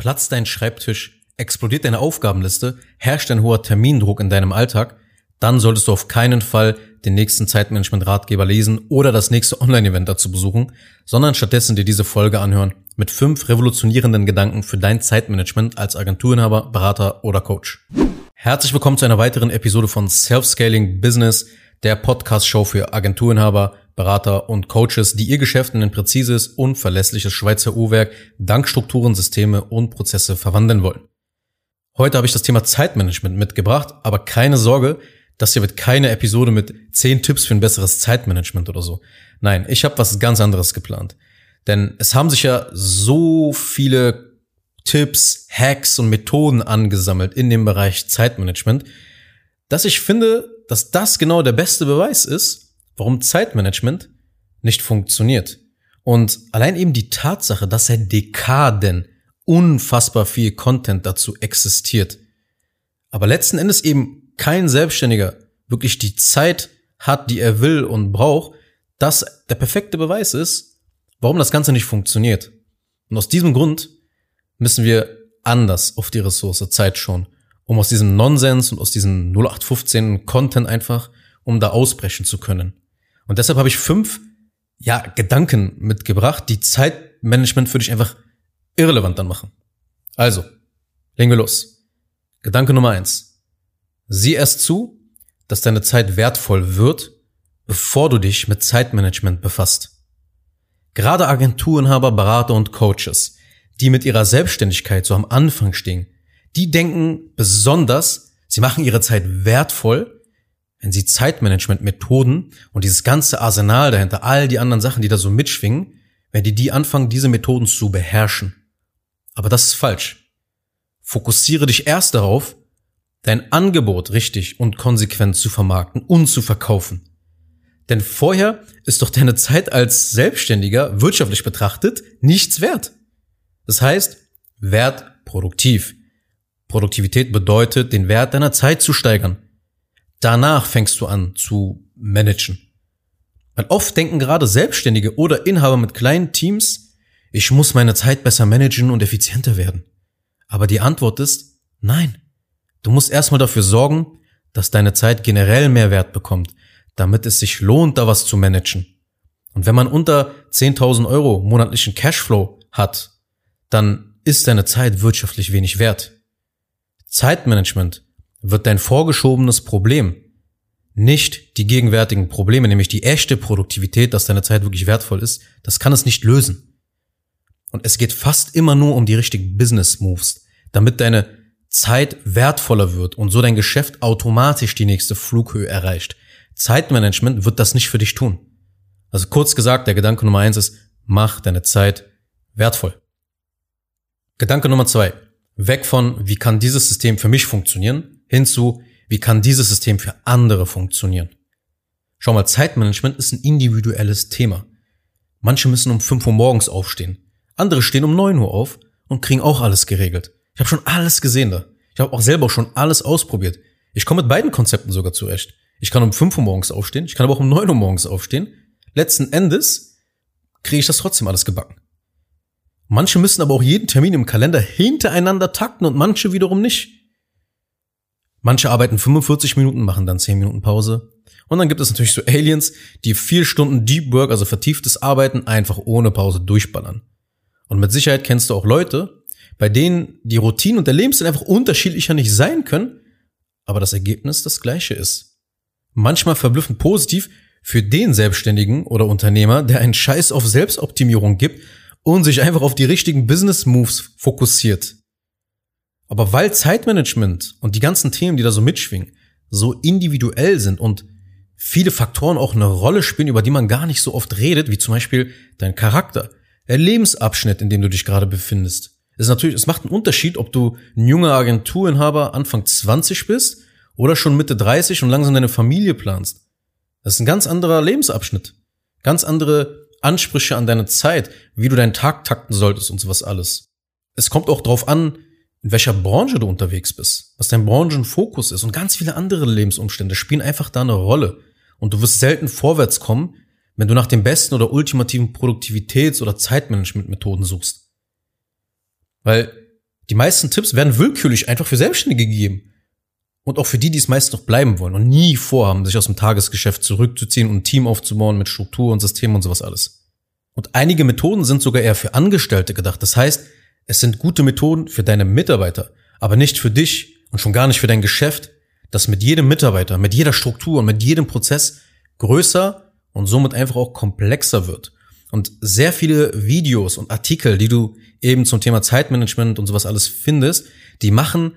Platzt dein Schreibtisch, explodiert deine Aufgabenliste, herrscht ein hoher Termindruck in deinem Alltag, dann solltest du auf keinen Fall den nächsten Zeitmanagement-Ratgeber lesen oder das nächste Online-Event dazu besuchen, sondern stattdessen dir diese Folge anhören mit fünf revolutionierenden Gedanken für dein Zeitmanagement als Agenturinhaber, Berater oder Coach. Herzlich willkommen zu einer weiteren Episode von Self-Scaling Business, der Podcast-Show für Agenturinhaber, Berater und Coaches, die ihr Geschäft in ein präzises und verlässliches Schweizer Uhrwerk dank Strukturen, Systeme und Prozesse verwandeln wollen. Heute habe ich das Thema Zeitmanagement mitgebracht, aber keine Sorge, das hier wird keine Episode mit zehn Tipps für ein besseres Zeitmanagement oder so. Nein, ich habe was ganz anderes geplant. Denn es haben sich ja so viele Tipps, Hacks und Methoden angesammelt in dem Bereich Zeitmanagement, dass ich finde, dass das genau der beste Beweis ist, warum Zeitmanagement nicht funktioniert. Und allein eben die Tatsache, dass seit Dekaden unfassbar viel Content dazu existiert, aber letzten Endes eben kein Selbstständiger wirklich die Zeit hat, die er will und braucht, das der perfekte Beweis ist, warum das Ganze nicht funktioniert. Und aus diesem Grund müssen wir anders auf die Ressource Zeit schauen, um aus diesem Nonsens und aus diesem 0815 Content einfach, um da ausbrechen zu können. Und deshalb habe ich fünf, ja, Gedanken mitgebracht, die Zeitmanagement für dich einfach irrelevant dann machen. Also, legen wir los. Gedanke Nummer eins. Sieh erst zu, dass deine Zeit wertvoll wird, bevor du dich mit Zeitmanagement befasst. Gerade Agenturenhaber, Berater und Coaches, die mit ihrer Selbstständigkeit so am Anfang stehen, die denken besonders, sie machen ihre Zeit wertvoll, wenn sie Zeitmanagement-Methoden und dieses ganze Arsenal dahinter, all die anderen Sachen, die da so mitschwingen, wenn die die anfangen, diese Methoden zu beherrschen. Aber das ist falsch. Fokussiere dich erst darauf, dein Angebot richtig und konsequent zu vermarkten und zu verkaufen. Denn vorher ist doch deine Zeit als Selbstständiger wirtschaftlich betrachtet nichts wert. Das heißt, Wert produktiv. Produktivität bedeutet, den Wert deiner Zeit zu steigern. Danach fängst du an zu managen. Weil oft denken gerade Selbstständige oder Inhaber mit kleinen Teams, ich muss meine Zeit besser managen und effizienter werden. Aber die Antwort ist nein. Du musst erstmal dafür sorgen, dass deine Zeit generell mehr Wert bekommt, damit es sich lohnt, da was zu managen. Und wenn man unter 10.000 Euro monatlichen Cashflow hat, dann ist deine Zeit wirtschaftlich wenig wert. Zeitmanagement wird dein vorgeschobenes Problem, nicht die gegenwärtigen Probleme, nämlich die echte Produktivität, dass deine Zeit wirklich wertvoll ist, das kann es nicht lösen. Und es geht fast immer nur um die richtigen Business Moves, damit deine Zeit wertvoller wird und so dein Geschäft automatisch die nächste Flughöhe erreicht. Zeitmanagement wird das nicht für dich tun. Also kurz gesagt, der Gedanke Nummer eins ist, mach deine Zeit wertvoll. Gedanke Nummer zwei, weg von, wie kann dieses System für mich funktionieren, hin zu, wie kann dieses System für andere funktionieren. Schau mal, Zeitmanagement ist ein individuelles Thema. Manche müssen um 5 Uhr morgens aufstehen. Andere stehen um 9 Uhr auf und kriegen auch alles geregelt. Ich habe schon alles gesehen da. Ich habe auch selber schon alles ausprobiert. Ich komme mit beiden Konzepten sogar zurecht. Ich kann um 5 Uhr morgens aufstehen, ich kann aber auch um 9 Uhr morgens aufstehen. Letzten Endes kriege ich das trotzdem alles gebacken. Manche müssen aber auch jeden Termin im Kalender hintereinander takten und manche wiederum nicht. Manche arbeiten 45 Minuten, machen dann 10 Minuten Pause. Und dann gibt es natürlich so Aliens, die vier Stunden Deep Work, also vertieftes Arbeiten, einfach ohne Pause durchballern. Und mit Sicherheit kennst du auch Leute, bei denen die Routine und der Lebensstil einfach unterschiedlicher nicht sein können, aber das Ergebnis das gleiche ist. Manchmal verblüffend positiv für den Selbstständigen oder Unternehmer, der einen Scheiß auf Selbstoptimierung gibt und sich einfach auf die richtigen Business Moves fokussiert. Aber weil Zeitmanagement und die ganzen Themen, die da so mitschwingen, so individuell sind und viele Faktoren auch eine Rolle spielen, über die man gar nicht so oft redet, wie zum Beispiel dein Charakter, der Lebensabschnitt, in dem du dich gerade befindest, ist natürlich, es macht einen Unterschied, ob du ein junger Agenturinhaber Anfang 20 bist oder schon Mitte 30 und langsam deine Familie planst. Das ist ein ganz anderer Lebensabschnitt. Ganz andere Ansprüche an deine Zeit, wie du deinen Tag takten solltest und sowas alles. Es kommt auch drauf an, in welcher Branche du unterwegs bist, was dein Branchenfokus ist und ganz viele andere Lebensumstände spielen einfach da eine Rolle. Und du wirst selten vorwärts kommen, wenn du nach den besten oder ultimativen Produktivitäts- oder Zeitmanagementmethoden suchst. Weil Die meisten Tipps werden willkürlich einfach für Selbstständige gegeben. Und auch für die, die es meist noch bleiben wollen und nie vorhaben, sich aus dem Tagesgeschäft zurückzuziehen und ein Team aufzubauen mit Struktur und System und sowas alles. Und einige Methoden sind sogar eher für Angestellte gedacht. Das heißt, es sind gute Methoden für deine Mitarbeiter, aber nicht für dich und schon gar nicht für dein Geschäft, das mit jedem Mitarbeiter, mit jeder Struktur und mit jedem Prozess größer und somit einfach auch komplexer wird. Und sehr viele Videos und Artikel, die du eben zum Thema Zeitmanagement und sowas alles findest, die machen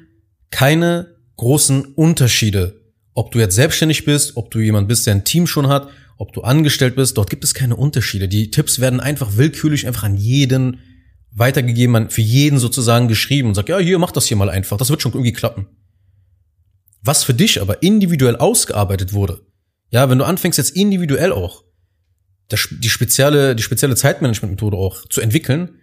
keine großen Unterschiede. Ob du jetzt selbstständig bist, ob du jemand bist, der ein Team schon hat, ob du angestellt bist, dort gibt es keine Unterschiede. Die Tipps werden einfach willkürlich einfach an jeden weitergegeben, für jeden sozusagen geschrieben und sagt, ja, hier, mach das hier mal einfach, das wird schon irgendwie klappen. Was für dich aber individuell ausgearbeitet wurde, ja, wenn du anfängst jetzt individuell auch die spezielle, die spezielle Zeitmanagement-Methode auch zu entwickeln,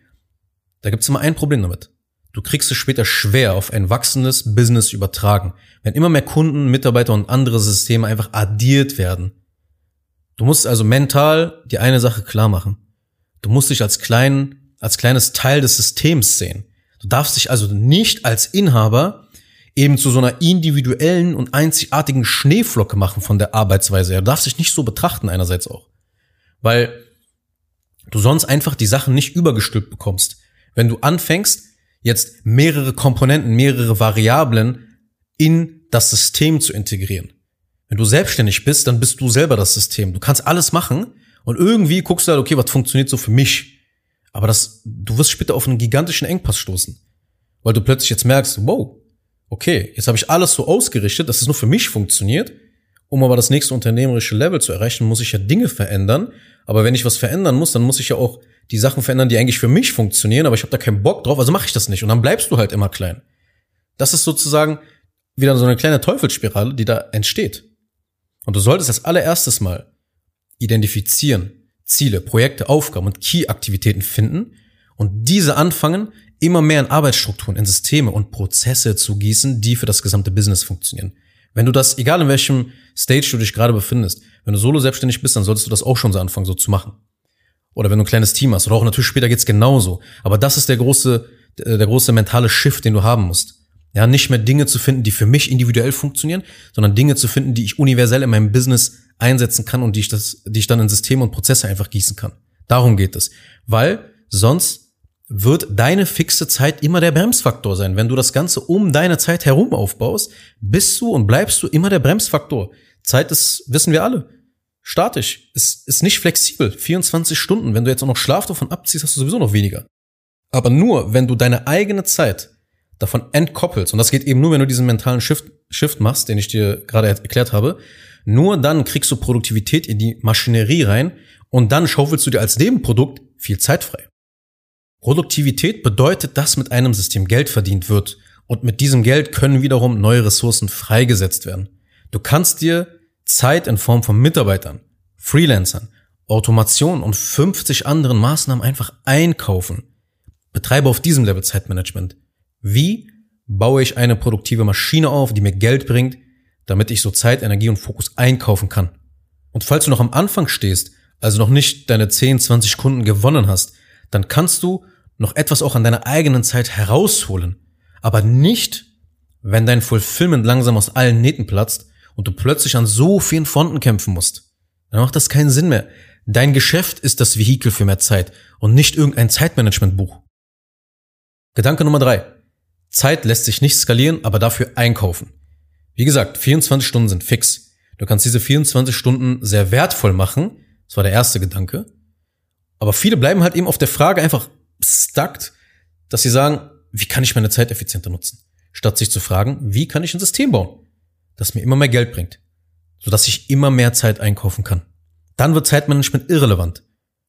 da gibt's immer ein Problem damit. Du kriegst es später schwer auf ein wachsendes Business übertragen, wenn immer mehr Kunden, Mitarbeiter und andere Systeme einfach addiert werden. Du musst also mental die eine Sache klar machen. Du musst dich als kleinen, als kleines Teil des Systems sehen. Du darfst dich also nicht als Inhaber eben zu so einer individuellen und einzigartigen Schneeflocke machen von der Arbeitsweise Du darfst dich nicht so betrachten einerseits auch. Weil du sonst einfach die Sachen nicht übergestülpt bekommst. Wenn du anfängst, jetzt mehrere Komponenten, mehrere Variablen in das System zu integrieren. Wenn du selbstständig bist, dann bist du selber das System. Du kannst alles machen und irgendwie guckst du halt, okay, was funktioniert so für mich? Aber das, du wirst später auf einen gigantischen Engpass stoßen. Weil du plötzlich jetzt merkst, wow, okay, jetzt habe ich alles so ausgerichtet, dass es nur für mich funktioniert. Um aber das nächste unternehmerische Level zu erreichen, muss ich ja Dinge verändern. Aber wenn ich was verändern muss, dann muss ich ja auch die Sachen verändern, die eigentlich für mich funktionieren, aber ich habe da keinen Bock drauf, also mache ich das nicht. Und dann bleibst du halt immer klein. Das ist sozusagen wieder so eine kleine Teufelsspirale, die da entsteht. Und du solltest als allererstes mal identifizieren, Ziele, Projekte, Aufgaben und Key-Aktivitäten finden und diese anfangen, immer mehr in Arbeitsstrukturen, in Systeme und Prozesse zu gießen, die für das gesamte Business funktionieren. Wenn du das, egal in welchem Stage du dich gerade befindest, wenn du solo selbstständig bist, dann solltest du das auch schon so anfangen, so zu machen. Oder wenn du ein kleines Team hast. Oder auch natürlich später geht's genauso. Aber das ist der große, der große mentale Shift, den du haben musst. Ja, nicht mehr Dinge zu finden, die für mich individuell funktionieren, sondern Dinge zu finden, die ich universell in meinem Business einsetzen kann und die ich das, die ich dann in Systeme und Prozesse einfach gießen kann. Darum geht es. Weil sonst wird deine fixe Zeit immer der Bremsfaktor sein. Wenn du das Ganze um deine Zeit herum aufbaust, bist du und bleibst du immer der Bremsfaktor. Zeit ist, wissen wir alle, statisch, ist, ist nicht flexibel. 24 Stunden. Wenn du jetzt auch noch Schlaf davon abziehst, hast du sowieso noch weniger. Aber nur, wenn du deine eigene Zeit davon entkoppelst, und das geht eben nur, wenn du diesen mentalen Shift, Shift machst, den ich dir gerade erklärt habe, nur dann kriegst du Produktivität in die Maschinerie rein und dann schaufelst du dir als Nebenprodukt viel Zeit frei. Produktivität bedeutet, dass mit einem System Geld verdient wird und mit diesem Geld können wiederum neue Ressourcen freigesetzt werden. Du kannst dir Zeit in Form von Mitarbeitern, Freelancern, Automation und 50 anderen Maßnahmen einfach einkaufen. Betreibe auf diesem Level Zeitmanagement. Wie baue ich eine produktive Maschine auf, die mir Geld bringt, damit ich so Zeit, Energie und Fokus einkaufen kann? Und falls du noch am Anfang stehst, also noch nicht deine 10, 20 Kunden gewonnen hast, dann kannst du noch etwas auch an deiner eigenen Zeit herausholen. Aber nicht, wenn dein Fulfillment langsam aus allen Nähten platzt und du plötzlich an so vielen Fronten kämpfen musst. Dann macht das keinen Sinn mehr. Dein Geschäft ist das Vehikel für mehr Zeit und nicht irgendein Zeitmanagementbuch. Gedanke Nummer drei. Zeit lässt sich nicht skalieren, aber dafür einkaufen. Wie gesagt, 24 Stunden sind fix. Du kannst diese 24 Stunden sehr wertvoll machen. Das war der erste Gedanke. Aber viele bleiben halt eben auf der Frage einfach stuckt, dass sie sagen, wie kann ich meine Zeit effizienter nutzen? Statt sich zu fragen, wie kann ich ein System bauen, das mir immer mehr Geld bringt, sodass ich immer mehr Zeit einkaufen kann. Dann wird Zeitmanagement irrelevant,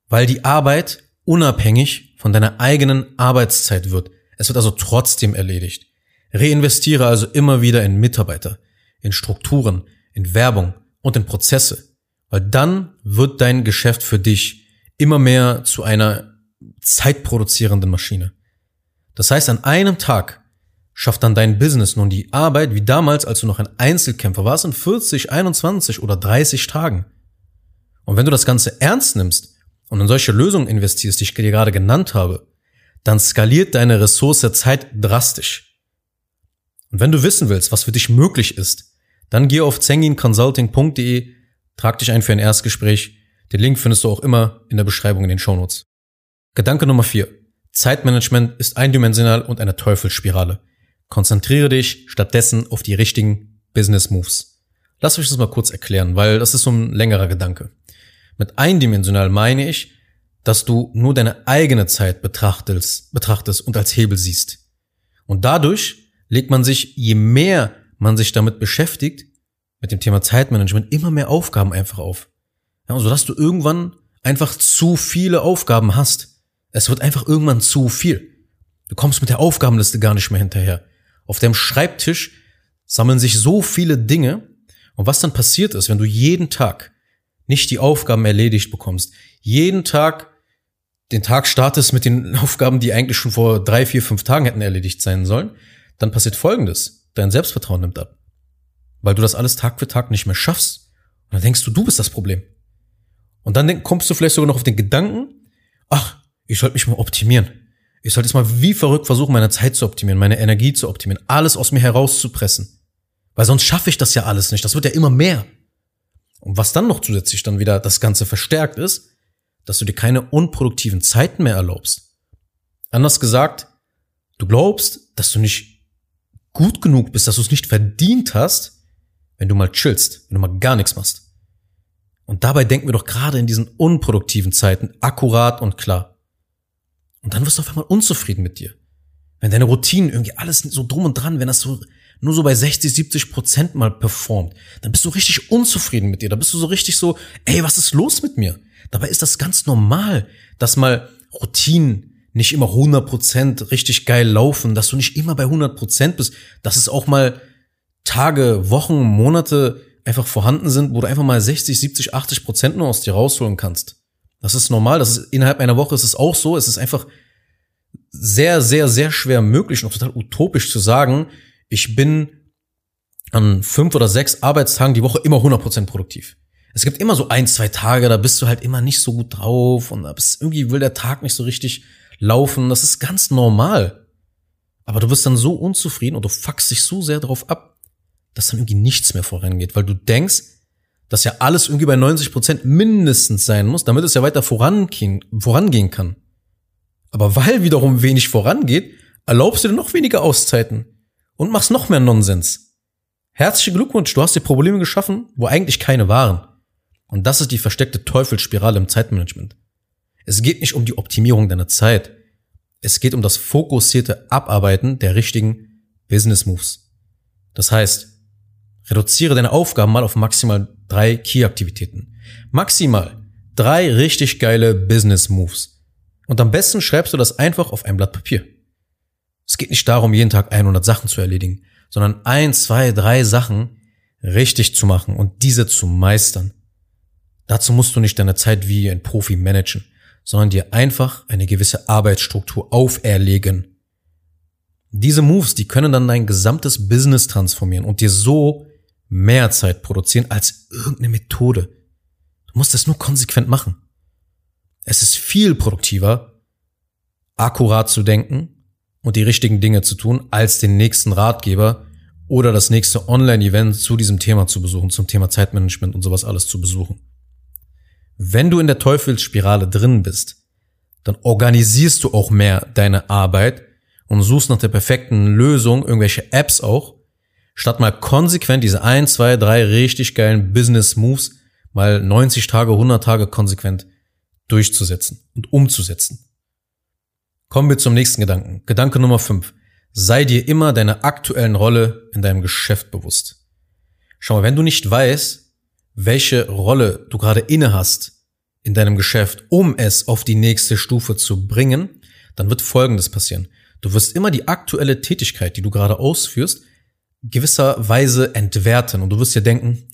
weil die Arbeit unabhängig von deiner eigenen Arbeitszeit wird. Es wird also trotzdem erledigt. Reinvestiere also immer wieder in Mitarbeiter, in Strukturen, in Werbung und in Prozesse, weil dann wird dein Geschäft für dich immer mehr zu einer zeitproduzierenden Maschine. Das heißt, an einem Tag schafft dann dein Business nun die Arbeit wie damals, als du noch ein Einzelkämpfer warst, in 40, 21 oder 30 Tagen. Und wenn du das Ganze ernst nimmst und in solche Lösungen investierst, die ich dir gerade genannt habe, dann skaliert deine Ressource Zeit drastisch. Und wenn du wissen willst, was für dich möglich ist, dann geh auf zenginconsulting.de, trag dich ein für ein Erstgespräch. Den Link findest du auch immer in der Beschreibung in den Shownotes. Gedanke Nummer vier: Zeitmanagement ist eindimensional und eine Teufelsspirale. Konzentriere dich stattdessen auf die richtigen Business Moves. Lass euch das mal kurz erklären, weil das ist so ein längerer Gedanke. Mit eindimensional meine ich, dass du nur deine eigene Zeit betrachtest, betrachtest und als Hebel siehst. Und dadurch legt man sich, je mehr man sich damit beschäftigt, mit dem Thema Zeitmanagement, immer mehr Aufgaben einfach auf. Ja, sodass du irgendwann einfach zu viele Aufgaben hast. Es wird einfach irgendwann zu viel. Du kommst mit der Aufgabenliste gar nicht mehr hinterher. Auf deinem Schreibtisch sammeln sich so viele Dinge. Und was dann passiert ist, wenn du jeden Tag nicht die Aufgaben erledigt bekommst, jeden Tag den Tag startest mit den Aufgaben, die eigentlich schon vor drei, vier, fünf Tagen hätten erledigt sein sollen, dann passiert Folgendes. Dein Selbstvertrauen nimmt ab. Weil du das alles Tag für Tag nicht mehr schaffst. Und dann denkst du, du bist das Problem. Und dann kommst du vielleicht sogar noch auf den Gedanken, ach, ich sollte mich mal optimieren. Ich sollte jetzt mal wie verrückt versuchen, meine Zeit zu optimieren, meine Energie zu optimieren, alles aus mir herauszupressen. Weil sonst schaffe ich das ja alles nicht. Das wird ja immer mehr. Und was dann noch zusätzlich dann wieder das Ganze verstärkt ist, dass du dir keine unproduktiven Zeiten mehr erlaubst. Anders gesagt, du glaubst, dass du nicht gut genug bist, dass du es nicht verdient hast, wenn du mal chillst, wenn du mal gar nichts machst. Und dabei denken wir doch gerade in diesen unproduktiven Zeiten akkurat und klar. Und dann wirst du auf einmal unzufrieden mit dir. Wenn deine Routinen irgendwie alles so drum und dran, wenn das so nur so bei 60, 70 Prozent mal performt, dann bist du richtig unzufrieden mit dir. Da bist du so richtig so, ey, was ist los mit mir? Dabei ist das ganz normal, dass mal Routinen nicht immer 100 Prozent richtig geil laufen, dass du nicht immer bei 100 Prozent bist, dass es auch mal Tage, Wochen, Monate einfach vorhanden sind, wo du einfach mal 60, 70, 80 Prozent nur aus dir rausholen kannst. Das ist normal, das ist innerhalb einer Woche ist es auch so, es ist einfach sehr, sehr, sehr schwer möglich und auch total utopisch zu sagen, ich bin an fünf oder sechs Arbeitstagen die Woche immer 100% produktiv. Es gibt immer so ein, zwei Tage, da bist du halt immer nicht so gut drauf und bist, irgendwie will der Tag nicht so richtig laufen. Das ist ganz normal. Aber du wirst dann so unzufrieden und du fuckst dich so sehr darauf ab, dass dann irgendwie nichts mehr vorangeht, weil du denkst, dass ja alles irgendwie bei 90 Prozent mindestens sein muss, damit es ja weiter vorangehen, vorangehen kann. Aber weil wiederum wenig vorangeht, erlaubst du dir noch weniger Auszeiten und machst noch mehr Nonsens. Herzlichen Glückwunsch, du hast dir Probleme geschaffen, wo eigentlich keine waren. Und das ist die versteckte Teufelsspirale im Zeitmanagement. Es geht nicht um die Optimierung deiner Zeit. Es geht um das fokussierte Abarbeiten der richtigen Business Moves. Das heißt, reduziere deine Aufgaben mal auf maximal drei Key-Aktivitäten. Maximal drei richtig geile Business Moves. Und am besten schreibst du das einfach auf ein Blatt Papier. Es geht nicht darum, jeden Tag 100 Sachen zu erledigen, sondern ein, zwei, drei Sachen richtig zu machen und diese zu meistern. Dazu musst du nicht deine Zeit wie ein Profi managen, sondern dir einfach eine gewisse Arbeitsstruktur auferlegen. Diese Moves, die können dann dein gesamtes Business transformieren und dir so mehr Zeit produzieren als irgendeine Methode. Du musst es nur konsequent machen. Es ist viel produktiver, akkurat zu denken und die richtigen Dinge zu tun, als den nächsten Ratgeber oder das nächste Online-Event zu diesem Thema zu besuchen, zum Thema Zeitmanagement und sowas alles zu besuchen. Wenn du in der Teufelsspirale drin bist, dann organisierst du auch mehr deine Arbeit und suchst nach der perfekten Lösung, irgendwelche Apps auch, statt mal konsequent diese ein, zwei, drei richtig geilen Business Moves mal 90 Tage, 100 Tage konsequent durchzusetzen und umzusetzen. Kommen wir zum nächsten Gedanken. Gedanke Nummer 5. Sei dir immer deiner aktuellen Rolle in deinem Geschäft bewusst. Schau mal, wenn du nicht weißt, welche Rolle du gerade inne hast in deinem Geschäft, um es auf die nächste Stufe zu bringen, dann wird Folgendes passieren. Du wirst immer die aktuelle Tätigkeit, die du gerade ausführst, gewisserweise entwerten und du wirst dir denken,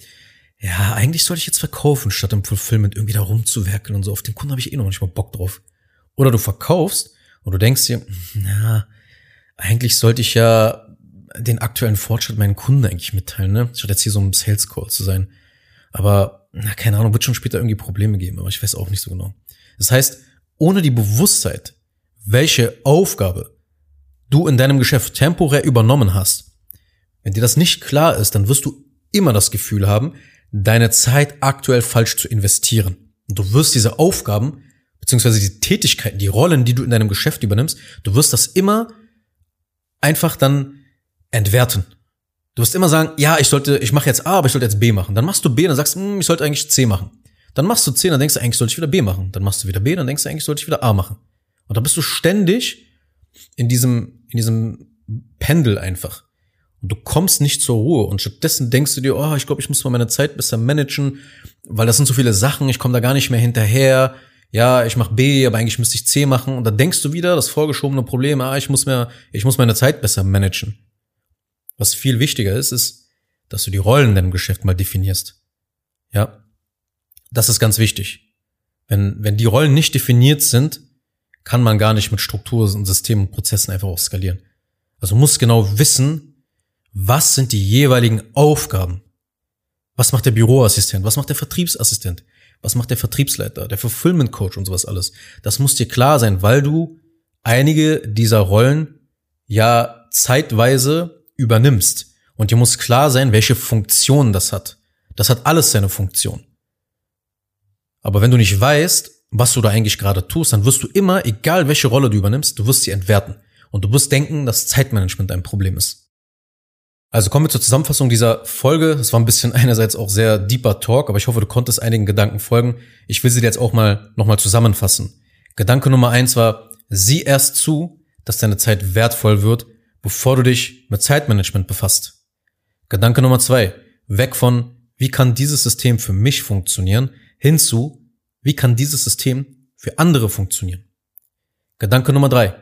ja, eigentlich sollte ich jetzt verkaufen, statt im Fulfillment irgendwie da rumzuwerkeln und so. Auf den Kunden habe ich eh noch nicht mal Bock drauf. Oder du verkaufst und du denkst dir, na, eigentlich sollte ich ja den aktuellen Fortschritt meinen Kunden eigentlich mitteilen, ne? Statt jetzt hier so ein Sales Call zu sein. Aber, na, keine Ahnung, wird schon später irgendwie Probleme geben, aber ich weiß auch nicht so genau. Das heißt, ohne die Bewusstheit, welche Aufgabe du in deinem Geschäft temporär übernommen hast, wenn dir das nicht klar ist, dann wirst du immer das Gefühl haben, deine Zeit aktuell falsch zu investieren. Und du wirst diese Aufgaben, beziehungsweise die Tätigkeiten, die Rollen, die du in deinem Geschäft übernimmst, du wirst das immer einfach dann entwerten. Du wirst immer sagen, ja, ich sollte, ich mache jetzt A, aber ich sollte jetzt B machen. Dann machst du B, dann sagst hm, ich sollte eigentlich C machen. Dann machst du C, dann denkst du, eigentlich sollte ich wieder B machen. Dann machst du wieder B, dann denkst du, eigentlich sollte ich wieder A machen. Und dann bist du ständig in diesem, in diesem Pendel einfach. Du kommst nicht zur Ruhe und stattdessen denkst du dir, oh, ich glaube, ich muss mal meine Zeit besser managen, weil das sind so viele Sachen, ich komme da gar nicht mehr hinterher. Ja, ich mache B, aber eigentlich müsste ich C machen und dann denkst du wieder, das vorgeschobene Problem, ah, ich muss mehr, ich muss meine Zeit besser managen. Was viel wichtiger ist, ist, dass du die Rollen in deinem Geschäft mal definierst. Ja, das ist ganz wichtig. Wenn, wenn die Rollen nicht definiert sind, kann man gar nicht mit Struktur und Systemen und Prozessen einfach auch skalieren. Also muss genau wissen, was sind die jeweiligen Aufgaben? Was macht der Büroassistent? Was macht der Vertriebsassistent? Was macht der Vertriebsleiter, der Fulfillment Coach und sowas alles? Das muss dir klar sein, weil du einige dieser Rollen ja zeitweise übernimmst. Und dir muss klar sein, welche Funktion das hat. Das hat alles seine Funktion. Aber wenn du nicht weißt, was du da eigentlich gerade tust, dann wirst du immer, egal welche Rolle du übernimmst, du wirst sie entwerten. Und du wirst denken, dass Zeitmanagement ein Problem ist. Also kommen wir zur Zusammenfassung dieser Folge. Es war ein bisschen einerseits auch sehr deeper Talk, aber ich hoffe, du konntest einigen Gedanken folgen. Ich will sie dir jetzt auch mal nochmal zusammenfassen. Gedanke Nummer eins war, sieh erst zu, dass deine Zeit wertvoll wird, bevor du dich mit Zeitmanagement befasst. Gedanke Nummer zwei, weg von, wie kann dieses System für mich funktionieren, hinzu, wie kann dieses System für andere funktionieren. Gedanke Nummer drei,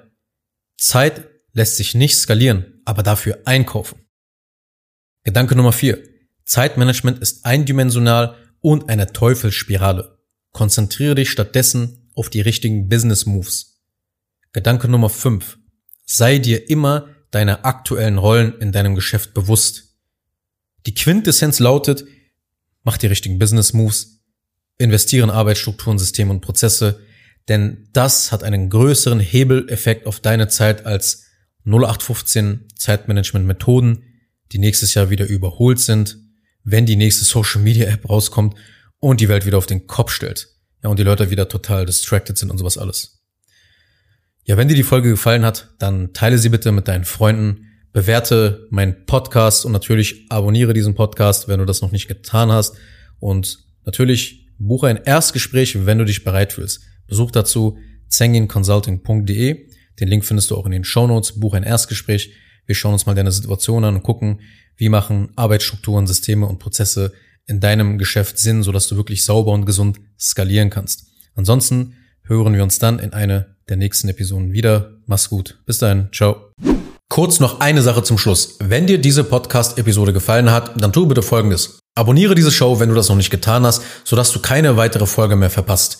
Zeit lässt sich nicht skalieren, aber dafür einkaufen. Gedanke Nummer vier: Zeitmanagement ist eindimensional und eine Teufelsspirale. Konzentriere dich stattdessen auf die richtigen Business Moves. Gedanke Nummer fünf: Sei dir immer deiner aktuellen Rollen in deinem Geschäft bewusst. Die Quintessenz lautet, mach die richtigen Business Moves, investiere in Arbeitsstrukturen, Systeme und Prozesse, denn das hat einen größeren Hebeleffekt auf deine Zeit als 0815 Zeitmanagement Methoden, die nächstes Jahr wieder überholt sind, wenn die nächste Social Media App rauskommt und die Welt wieder auf den Kopf stellt. Ja, und die Leute wieder total distracted sind und sowas alles. Ja, wenn dir die Folge gefallen hat, dann teile sie bitte mit deinen Freunden, bewerte meinen Podcast und natürlich abonniere diesen Podcast, wenn du das noch nicht getan hast. Und natürlich buche ein Erstgespräch, wenn du dich bereit fühlst. Besuch dazu zenginconsulting.de. Den Link findest du auch in den Show Notes. Buche ein Erstgespräch. Wir schauen uns mal deine Situation an und gucken, wie machen Arbeitsstrukturen, Systeme und Prozesse in deinem Geschäft Sinn, sodass du wirklich sauber und gesund skalieren kannst. Ansonsten hören wir uns dann in eine der nächsten Episoden wieder. Mach's gut. Bis dahin. Ciao. Kurz noch eine Sache zum Schluss. Wenn dir diese Podcast-Episode gefallen hat, dann tu bitte Folgendes. Abonniere diese Show, wenn du das noch nicht getan hast, sodass du keine weitere Folge mehr verpasst.